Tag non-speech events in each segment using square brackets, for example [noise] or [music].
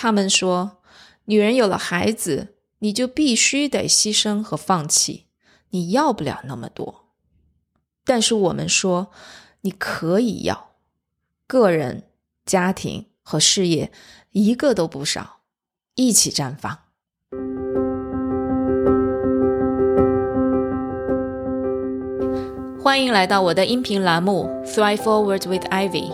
他们说，女人有了孩子，你就必须得牺牲和放弃，你要不了那么多。但是我们说，你可以要，个人、家庭和事业一个都不少，一起绽放。欢迎来到我的音频栏目《Thrive Forward with Ivy》。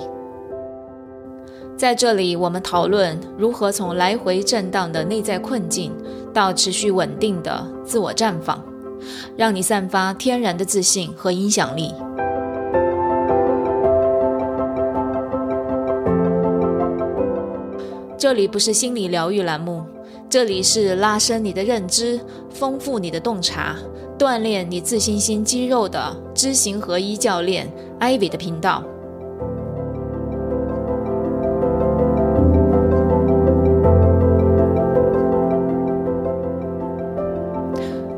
在这里，我们讨论如何从来回震荡的内在困境到持续稳定的自我绽放，让你散发天然的自信和影响力。这里不是心理疗愈栏目，这里是拉伸你的认知、丰富你的洞察、锻炼你自信心肌肉的。知行合一教练艾伟的频道，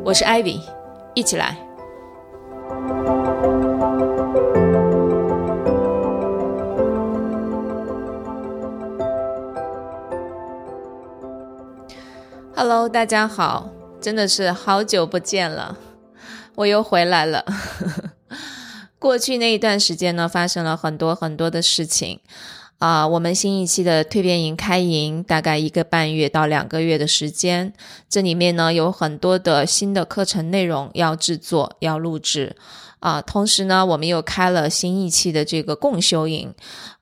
我是 Ivy，一起来。Hello，大家好，真的是好久不见了。我又回来了。[laughs] 过去那一段时间呢，发生了很多很多的事情啊。我们新一期的蜕变营开营，大概一个半月到两个月的时间，这里面呢有很多的新的课程内容要制作、要录制。啊，同时呢，我们又开了新一期的这个共修营，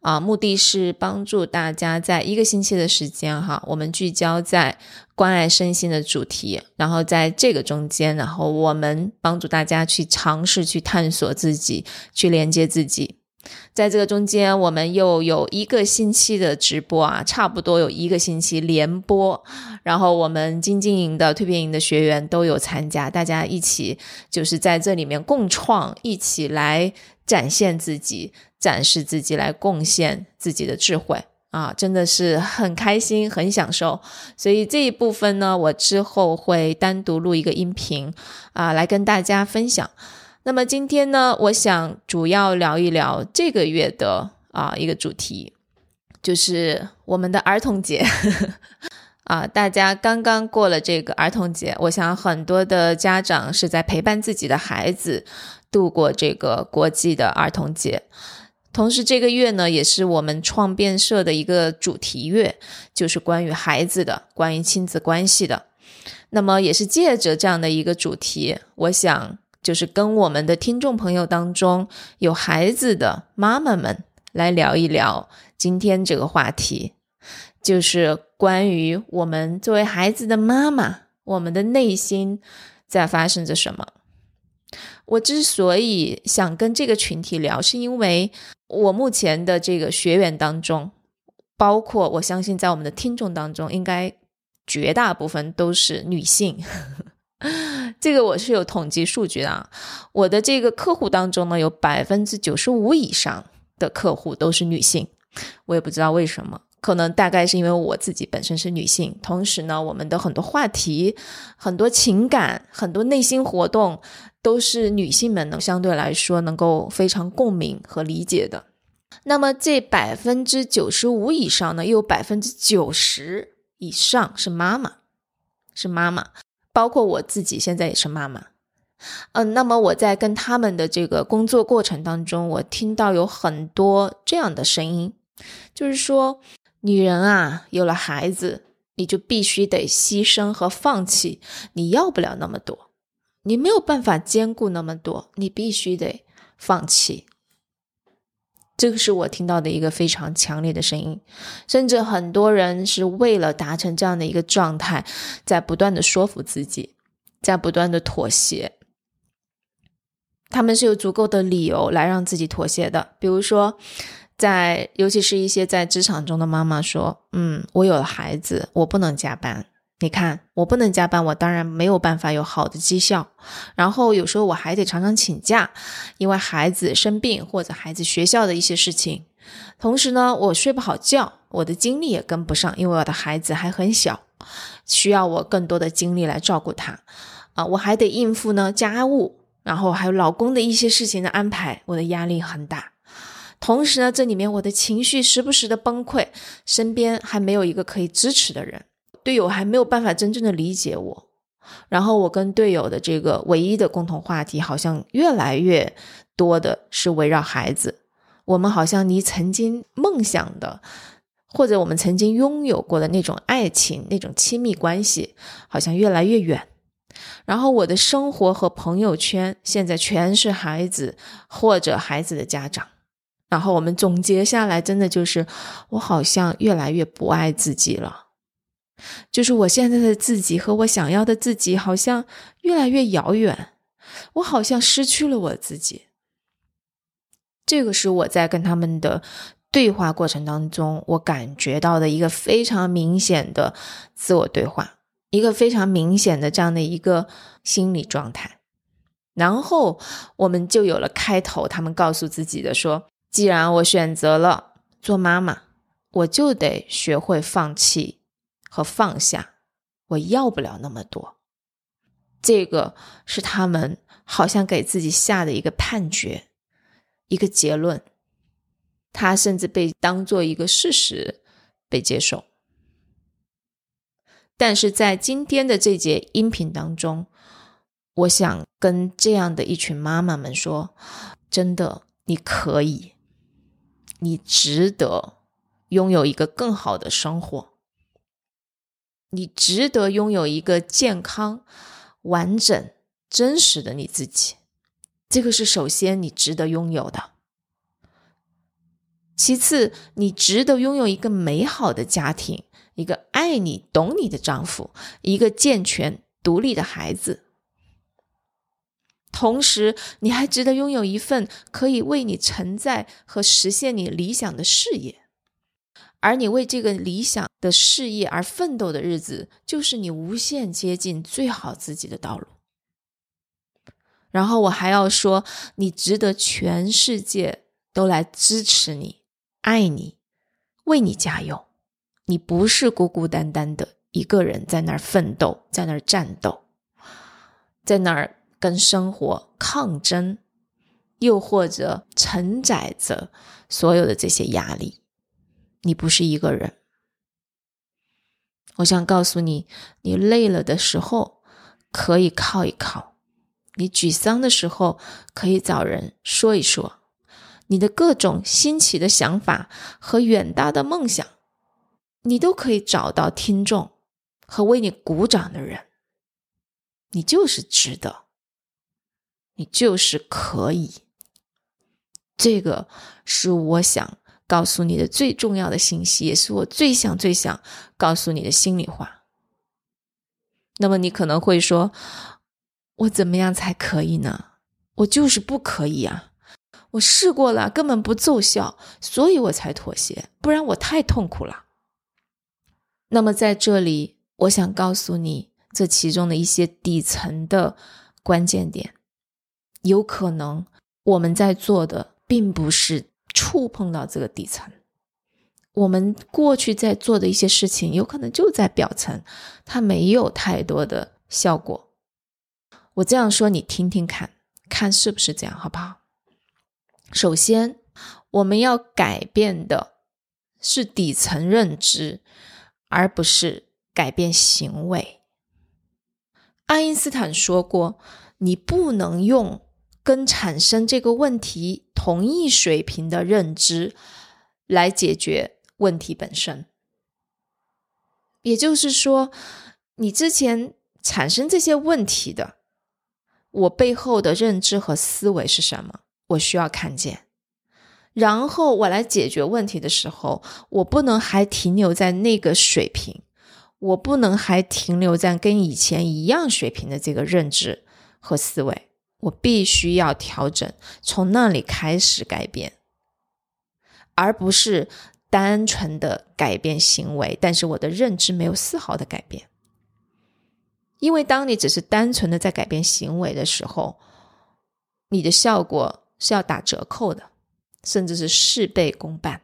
啊，目的是帮助大家在一个星期的时间，哈，我们聚焦在关爱身心的主题，然后在这个中间，然后我们帮助大家去尝试去探索自己，去连接自己。在这个中间，我们又有一个星期的直播啊，差不多有一个星期连播，然后我们精进营的蜕变营的学员都有参加，大家一起就是在这里面共创，一起来展现自己，展示自己，来贡献自己的智慧啊，真的是很开心，很享受。所以这一部分呢，我之后会单独录一个音频啊，来跟大家分享。那么今天呢，我想主要聊一聊这个月的啊一个主题，就是我们的儿童节 [laughs] 啊。大家刚刚过了这个儿童节，我想很多的家长是在陪伴自己的孩子度过这个国际的儿童节。同时，这个月呢，也是我们创变社的一个主题月，就是关于孩子的、关于亲子关系的。那么，也是借着这样的一个主题，我想。就是跟我们的听众朋友当中有孩子的妈妈们来聊一聊今天这个话题，就是关于我们作为孩子的妈妈，我们的内心在发生着什么。我之所以想跟这个群体聊，是因为我目前的这个学员当中，包括我相信在我们的听众当中，应该绝大部分都是女性。[laughs] 这个我是有统计数据的啊，我的这个客户当中呢，有百分之九十五以上的客户都是女性，我也不知道为什么，可能大概是因为我自己本身是女性，同时呢，我们的很多话题、很多情感、很多内心活动，都是女性们呢相对来说能够非常共鸣和理解的。那么这百分之九十五以上呢，又有百分之九十以上是妈妈，是妈妈。包括我自己现在也是妈妈，嗯，那么我在跟他们的这个工作过程当中，我听到有很多这样的声音，就是说，女人啊，有了孩子，你就必须得牺牲和放弃，你要不了那么多，你没有办法兼顾那么多，你必须得放弃。这个是我听到的一个非常强烈的声音，甚至很多人是为了达成这样的一个状态，在不断的说服自己，在不断的妥协。他们是有足够的理由来让自己妥协的，比如说，在尤其是一些在职场中的妈妈说：“嗯，我有了孩子，我不能加班。”你看，我不能加班，我当然没有办法有好的绩效。然后有时候我还得常常请假，因为孩子生病或者孩子学校的一些事情。同时呢，我睡不好觉，我的精力也跟不上，因为我的孩子还很小，需要我更多的精力来照顾他。啊，我还得应付呢家务，然后还有老公的一些事情的安排，我的压力很大。同时呢，这里面我的情绪时不时的崩溃，身边还没有一个可以支持的人，队友还没有办法真正的理解我。然后我跟队友的这个唯一的共同话题，好像越来越多的是围绕孩子。我们好像离曾经梦想的，或者我们曾经拥有过的那种爱情、那种亲密关系，好像越来越远。然后我的生活和朋友圈现在全是孩子或者孩子的家长。然后我们总结下来，真的就是我好像越来越不爱自己了。就是我现在的自己和我想要的自己好像越来越遥远，我好像失去了我自己。这个是我在跟他们的对话过程当中，我感觉到的一个非常明显的自我对话，一个非常明显的这样的一个心理状态。然后我们就有了开头，他们告诉自己的说：“既然我选择了做妈妈，我就得学会放弃。”和放下，我要不了那么多。这个是他们好像给自己下的一个判决，一个结论。他甚至被当做一个事实被接受。但是在今天的这节音频当中，我想跟这样的一群妈妈们说：真的，你可以，你值得拥有一个更好的生活。你值得拥有一个健康、完整、真实的你自己，这个是首先你值得拥有的。其次，你值得拥有一个美好的家庭，一个爱你、懂你的丈夫，一个健全、独立的孩子。同时，你还值得拥有一份可以为你承载和实现你理想的事业。而你为这个理想的事业而奋斗的日子，就是你无限接近最好自己的道路。然后我还要说，你值得全世界都来支持你、爱你、为你加油。你不是孤孤单单的一个人在那儿奋斗，在那儿战斗，在那儿跟生活抗争，又或者承载着所有的这些压力。你不是一个人，我想告诉你，你累了的时候可以靠一靠，你沮丧的时候可以找人说一说，你的各种新奇的想法和远大的梦想，你都可以找到听众和为你鼓掌的人，你就是值得，你就是可以，这个是我想。告诉你的最重要的信息，也是我最想、最想告诉你的心里话。那么你可能会说：“我怎么样才可以呢？我就是不可以啊！我试过了，根本不奏效，所以我才妥协，不然我太痛苦了。”那么在这里，我想告诉你这其中的一些底层的关键点。有可能我们在做的并不是。触碰到这个底层，我们过去在做的一些事情，有可能就在表层，它没有太多的效果。我这样说，你听听看，看是不是这样，好不好？首先，我们要改变的是底层认知，而不是改变行为。爱因斯坦说过：“你不能用。”跟产生这个问题同一水平的认知来解决问题本身，也就是说，你之前产生这些问题的，我背后的认知和思维是什么？我需要看见，然后我来解决问题的时候，我不能还停留在那个水平，我不能还停留在跟以前一样水平的这个认知和思维。我必须要调整，从那里开始改变，而不是单纯的改变行为。但是我的认知没有丝毫的改变，因为当你只是单纯的在改变行为的时候，你的效果是要打折扣的，甚至是事倍功半。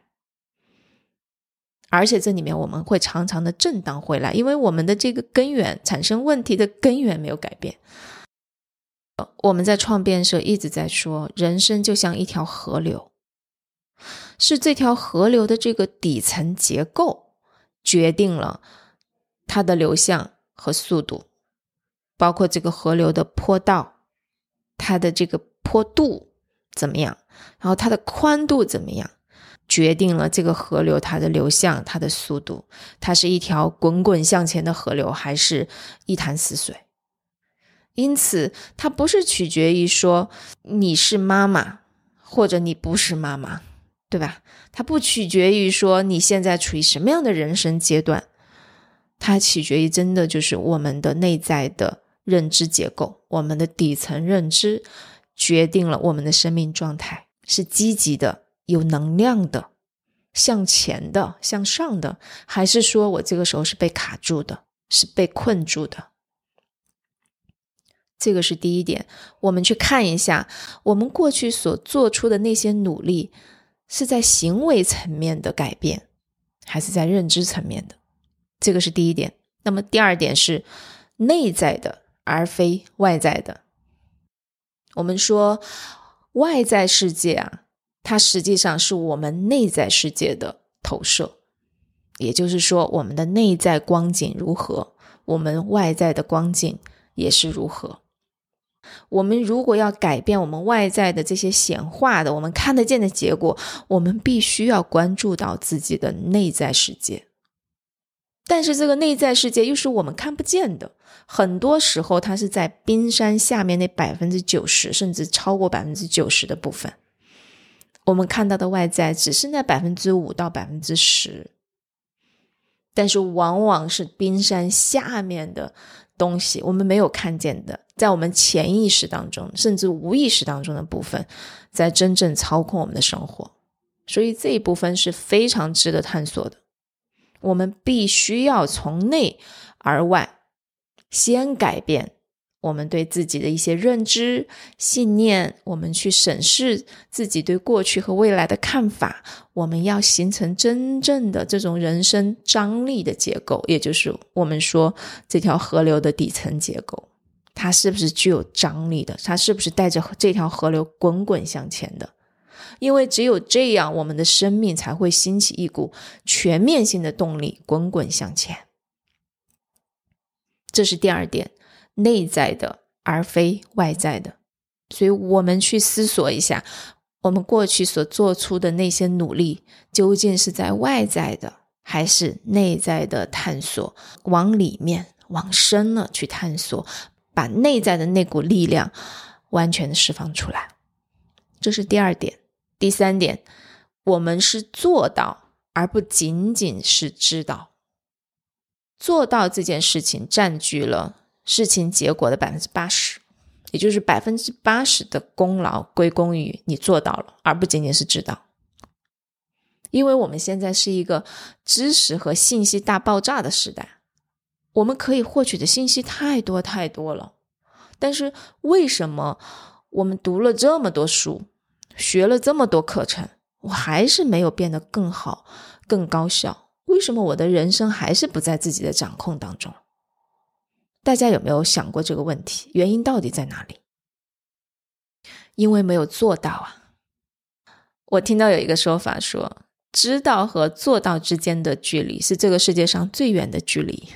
而且这里面我们会常常的震荡回来，因为我们的这个根源产生问题的根源没有改变。我们在创变社一直在说，人生就像一条河流，是这条河流的这个底层结构决定了它的流向和速度，包括这个河流的坡道，它的这个坡度怎么样，然后它的宽度怎么样，决定了这个河流它的流向、它的速度，它是一条滚滚向前的河流，还是一潭死水？因此，它不是取决于说你是妈妈或者你不是妈妈，对吧？它不取决于说你现在处于什么样的人生阶段，它取决于真的就是我们的内在的认知结构，我们的底层认知决定了我们的生命状态是积极的、有能量的、向前的、向上的，还是说我这个时候是被卡住的、是被困住的。这个是第一点，我们去看一下我们过去所做出的那些努力，是在行为层面的改变，还是在认知层面的？这个是第一点。那么第二点是内在的，而非外在的。我们说外在世界啊，它实际上是我们内在世界的投射，也就是说，我们的内在光景如何，我们外在的光景也是如何。我们如果要改变我们外在的这些显化的、我们看得见的结果，我们必须要关注到自己的内在世界。但是这个内在世界又是我们看不见的，很多时候它是在冰山下面那百分之九十，甚至超过百分之九十的部分。我们看到的外在只是那百分之五到百分之十，但是往往是冰山下面的东西，我们没有看见的。在我们潜意识当中，甚至无意识当中的部分，在真正操控我们的生活，所以这一部分是非常值得探索的。我们必须要从内而外，先改变我们对自己的一些认知、信念，我们去审视自己对过去和未来的看法。我们要形成真正的这种人生张力的结构，也就是我们说这条河流的底层结构。它是不是具有张力的？它是不是带着这条河流滚滚向前的？因为只有这样，我们的生命才会兴起一股全面性的动力，滚滚向前。这是第二点，内在的而非外在的。所以，我们去思索一下，我们过去所做出的那些努力，究竟是在外在的，还是内在的探索？往里面、往深了去探索。把内在的那股力量完全的释放出来，这是第二点。第三点，我们是做到，而不仅仅是知道。做到这件事情占据了事情结果的百分之八十，也就是百分之八十的功劳归功于你做到了，而不仅仅是知道。因为我们现在是一个知识和信息大爆炸的时代。我们可以获取的信息太多太多了，但是为什么我们读了这么多书，学了这么多课程，我还是没有变得更好、更高效？为什么我的人生还是不在自己的掌控当中？大家有没有想过这个问题？原因到底在哪里？因为没有做到啊！我听到有一个说法说，知道和做到之间的距离是这个世界上最远的距离。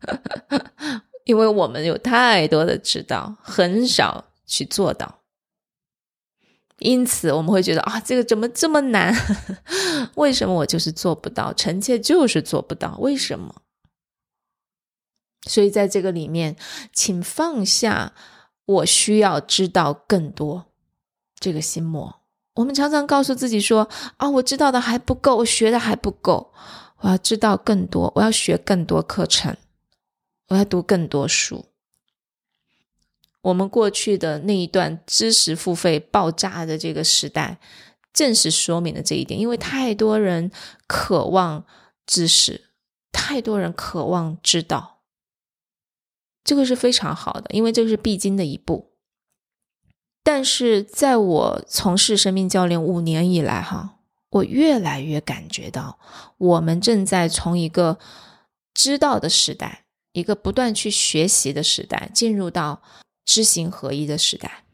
[laughs] 因为我们有太多的知道，很少去做到，因此我们会觉得啊，这个怎么这么难？[laughs] 为什么我就是做不到？臣妾就是做不到，为什么？所以在这个里面，请放下我需要知道更多这个心魔。我们常常告诉自己说啊，我知道的还不够，我学的还不够，我要知道更多，我要学更多课程。我要读更多书。我们过去的那一段知识付费爆炸的这个时代，正是说明了这一点。因为太多人渴望知识，太多人渴望知道，这个是非常好的，因为这是必经的一步。但是在我从事生命教练五年以来，哈，我越来越感觉到，我们正在从一个知道的时代。一个不断去学习的时代，进入到知行合一的时代。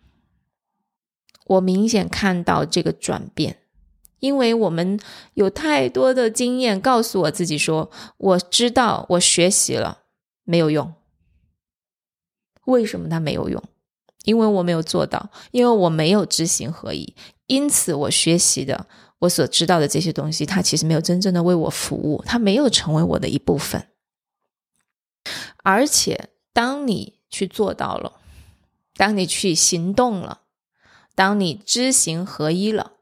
我明显看到这个转变，因为我们有太多的经验告诉我自己说，我知道我学习了没有用。为什么它没有用？因为我没有做到，因为我没有知行合一，因此我学习的，我所知道的这些东西，它其实没有真正的为我服务，它没有成为我的一部分。而且，当你去做到了，当你去行动了，当你知行合一了，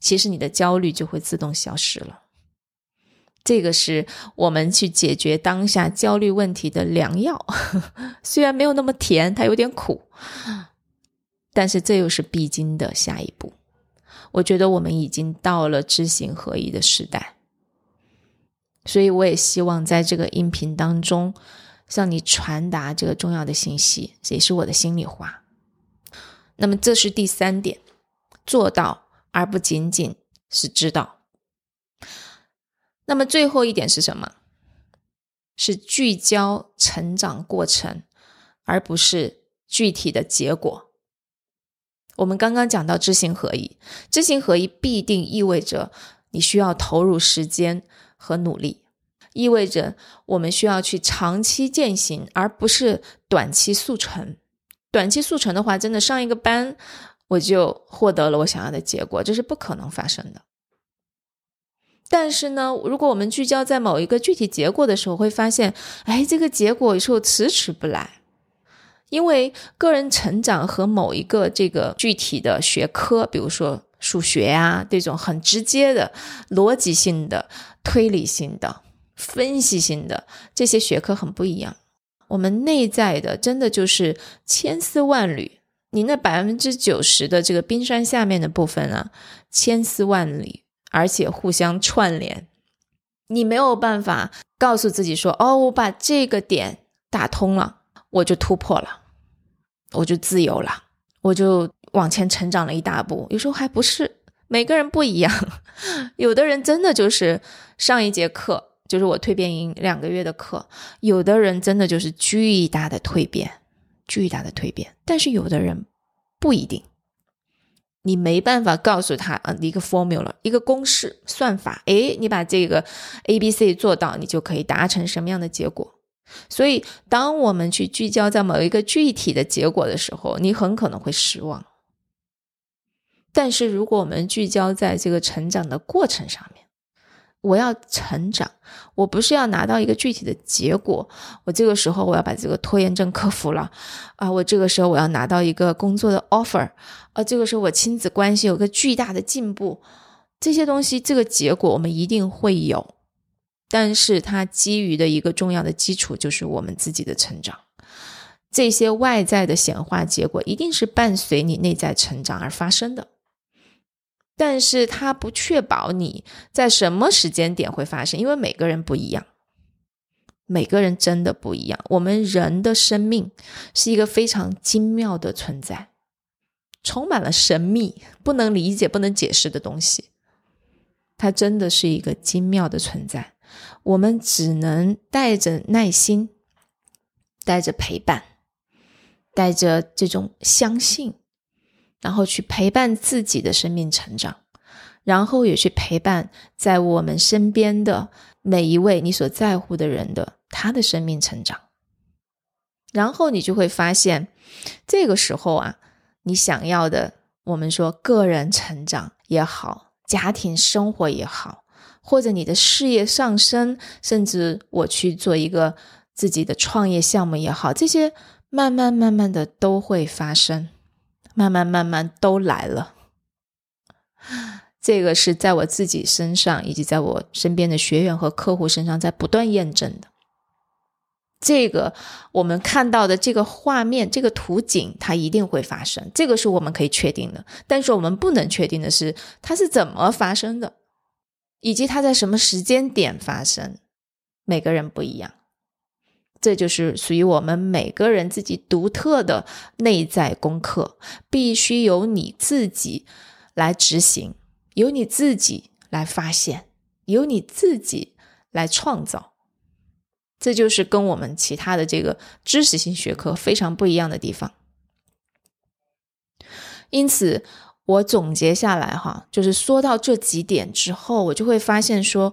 其实你的焦虑就会自动消失了。这个是我们去解决当下焦虑问题的良药，[laughs] 虽然没有那么甜，它有点苦，但是这又是必经的下一步。我觉得我们已经到了知行合一的时代，所以我也希望在这个音频当中向你传达这个重要的信息，这也是我的心里话。那么这是第三点，做到而不仅仅是知道。那么最后一点是什么？是聚焦成长过程，而不是具体的结果。我们刚刚讲到知行合一，知行合一必定意味着你需要投入时间和努力，意味着我们需要去长期践行，而不是短期速成。短期速成的话，真的上一个班我就获得了我想要的结果，这是不可能发生的。但是呢，如果我们聚焦在某一个具体结果的时候，会发现，哎，这个结果有时候迟迟不来，因为个人成长和某一个这个具体的学科，比如说数学呀这种很直接的逻辑性的、推理性的、分析性的这些学科很不一样。我们内在的真的就是千丝万缕，你那百分之九十的这个冰山下面的部分啊，千丝万缕。而且互相串联，你没有办法告诉自己说：“哦，我把这个点打通了，我就突破了，我就自由了，我就往前成长了一大步。”有时候还不是每个人不一样，[laughs] 有的人真的就是上一节课就是我蜕变营两个月的课，有的人真的就是巨大的蜕变，巨大的蜕变，但是有的人不一定。你没办法告诉他啊，一个 formula，一个公式算法，诶，你把这个 A B C 做到，你就可以达成什么样的结果？所以，当我们去聚焦在某一个具体的结果的时候，你很可能会失望。但是，如果我们聚焦在这个成长的过程上面，我要成长，我不是要拿到一个具体的结果。我这个时候我要把这个拖延症克服了啊！我这个时候我要拿到一个工作的 offer 啊！这个时候我亲子关系有个巨大的进步，这些东西这个结果我们一定会有，但是它基于的一个重要的基础就是我们自己的成长。这些外在的显化结果一定是伴随你内在成长而发生的。但是它不确保你在什么时间点会发生，因为每个人不一样，每个人真的不一样。我们人的生命是一个非常精妙的存在，充满了神秘、不能理解、不能解释的东西。它真的是一个精妙的存在，我们只能带着耐心，带着陪伴，带着这种相信。然后去陪伴自己的生命成长，然后也去陪伴在我们身边的每一位你所在乎的人的他的生命成长，然后你就会发现，这个时候啊，你想要的，我们说个人成长也好，家庭生活也好，或者你的事业上升，甚至我去做一个自己的创业项目也好，这些慢慢慢慢的都会发生。慢慢慢慢都来了，这个是在我自己身上，以及在我身边的学员和客户身上在不断验证的。这个我们看到的这个画面、这个图景，它一定会发生，这个是我们可以确定的。但是我们不能确定的是，它是怎么发生的，以及它在什么时间点发生，每个人不一样。这就是属于我们每个人自己独特的内在功课，必须由你自己来执行，由你自己来发现，由你自己来创造。这就是跟我们其他的这个知识性学科非常不一样的地方。因此，我总结下来哈，就是说到这几点之后，我就会发现说，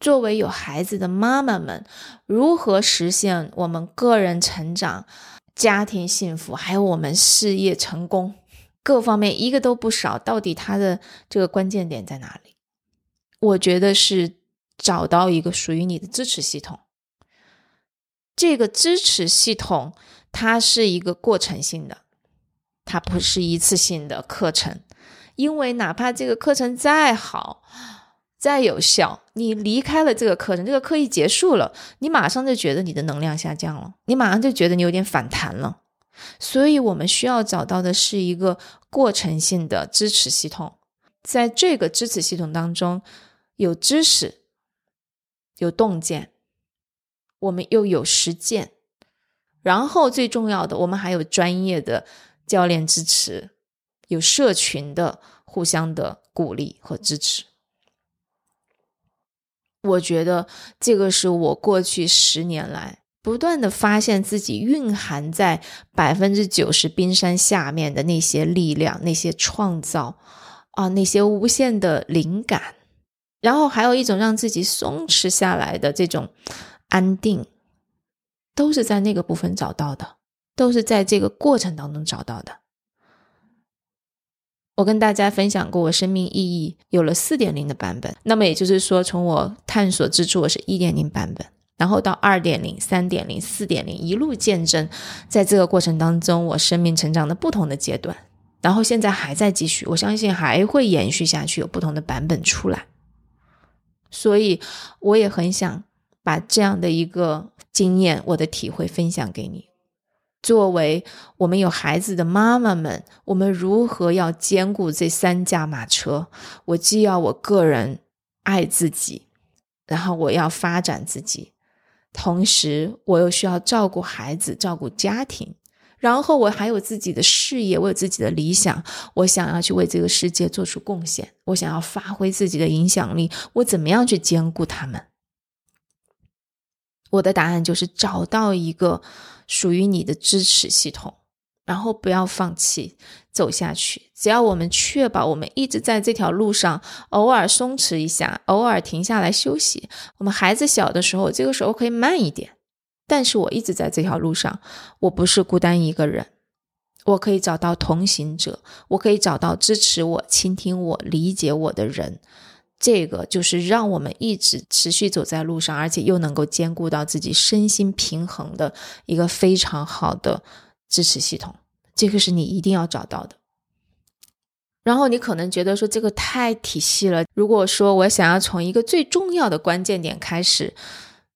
作为有孩子的妈妈们，如何实现我们个人成长、家庭幸福，还有我们事业成功，各方面一个都不少。到底它的这个关键点在哪里？我觉得是找到一个属于你的支持系统。这个支持系统，它是一个过程性的。它不是一次性的课程，因为哪怕这个课程再好、再有效，你离开了这个课程，这个课一结束了，你马上就觉得你的能量下降了，你马上就觉得你有点反弹了。所以，我们需要找到的是一个过程性的支持系统，在这个支持系统当中，有知识、有洞见，我们又有实践，然后最重要的，我们还有专业的。教练支持，有社群的互相的鼓励和支持，我觉得这个是我过去十年来不断的发现自己蕴含在百分之九十冰山下面的那些力量、那些创造啊、那些无限的灵感，然后还有一种让自己松弛下来的这种安定，都是在那个部分找到的。都是在这个过程当中找到的。我跟大家分享过，我生命意义有了四点零的版本。那么也就是说，从我探索之初，我是一点零版本，然后到二点零、三点零、四点零，一路见证，在这个过程当中，我生命成长的不同的阶段。然后现在还在继续，我相信还会延续下去，有不同的版本出来。所以我也很想把这样的一个经验、我的体会分享给你。作为我们有孩子的妈妈们，我们如何要兼顾这三驾马车？我既要我个人爱自己，然后我要发展自己，同时我又需要照顾孩子、照顾家庭，然后我还有自己的事业，我有自己的理想，我想要去为这个世界做出贡献，我想要发挥自己的影响力，我怎么样去兼顾他们？我的答案就是找到一个。属于你的支持系统，然后不要放弃走下去。只要我们确保我们一直在这条路上，偶尔松弛一下，偶尔停下来休息。我们孩子小的时候，这个时候可以慢一点，但是我一直在这条路上，我不是孤单一个人，我可以找到同行者，我可以找到支持我、倾听我、理解我的人。这个就是让我们一直持续走在路上，而且又能够兼顾到自己身心平衡的一个非常好的支持系统。这个是你一定要找到的。然后你可能觉得说这个太体系了。如果说我想要从一个最重要的关键点开始，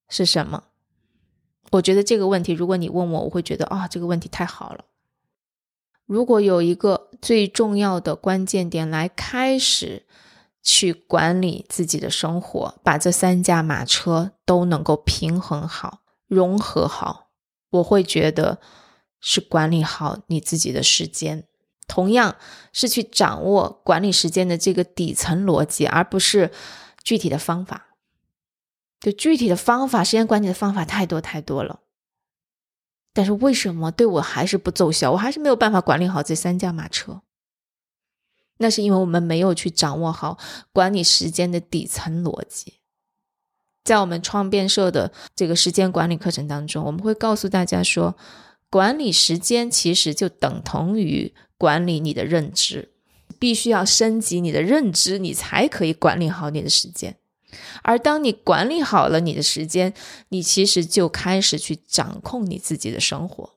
是什么？我觉得这个问题，如果你问我，我会觉得啊，这个问题太好了。如果有一个最重要的关键点来开始。去管理自己的生活，把这三驾马车都能够平衡好、融合好，我会觉得是管理好你自己的时间，同样是去掌握管理时间的这个底层逻辑，而不是具体的方法。就具体的方法，时间管理的方法太多太多了，但是为什么对我还是不奏效？我还是没有办法管理好这三驾马车。那是因为我们没有去掌握好管理时间的底层逻辑。在我们创变社的这个时间管理课程当中，我们会告诉大家说，管理时间其实就等同于管理你的认知，必须要升级你的认知，你才可以管理好你的时间。而当你管理好了你的时间，你其实就开始去掌控你自己的生活。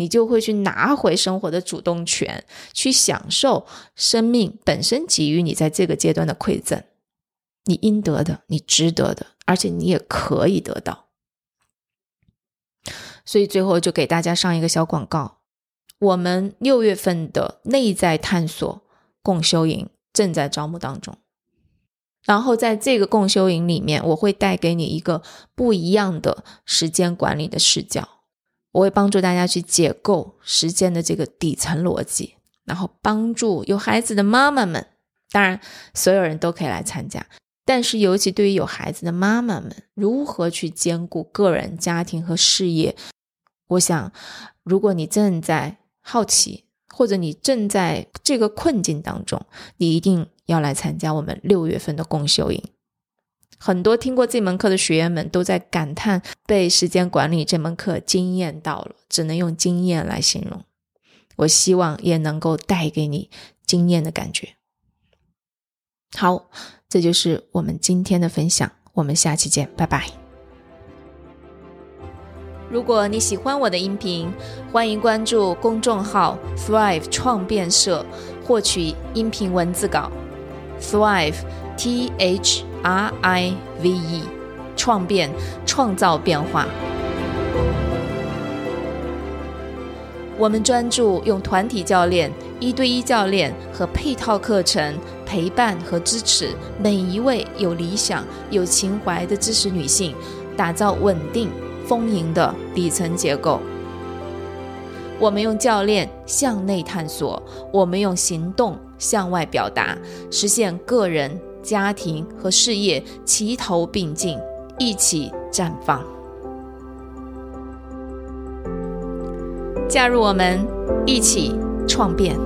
你就会去拿回生活的主动权，去享受生命本身给予你在这个阶段的馈赠，你应得的，你值得的，而且你也可以得到。所以最后就给大家上一个小广告，我们六月份的内在探索共修营正在招募当中，然后在这个共修营里面，我会带给你一个不一样的时间管理的视角。我会帮助大家去解构时间的这个底层逻辑，然后帮助有孩子的妈妈们，当然所有人都可以来参加，但是尤其对于有孩子的妈妈们，如何去兼顾个人、家庭和事业？我想，如果你正在好奇或者你正在这个困境当中，你一定要来参加我们六月份的共修营。很多听过这门课的学员们都在感叹被时间管理这门课惊艳到了，只能用惊艳来形容。我希望也能够带给你惊艳的感觉。好，这就是我们今天的分享，我们下期见，拜拜。如果你喜欢我的音频，欢迎关注公众号 Thrive 创变社，获取音频文字稿。Thrive T H R I V E，创变创造变化。我们专注用团体教练、一对一教练和配套课程陪伴和支持每一位有理想、有情怀的知识女性，打造稳定。丰盈的底层结构。我们用教练向内探索，我们用行动向外表达，实现个人、家庭和事业齐头并进，一起绽放。加入我们，一起创变。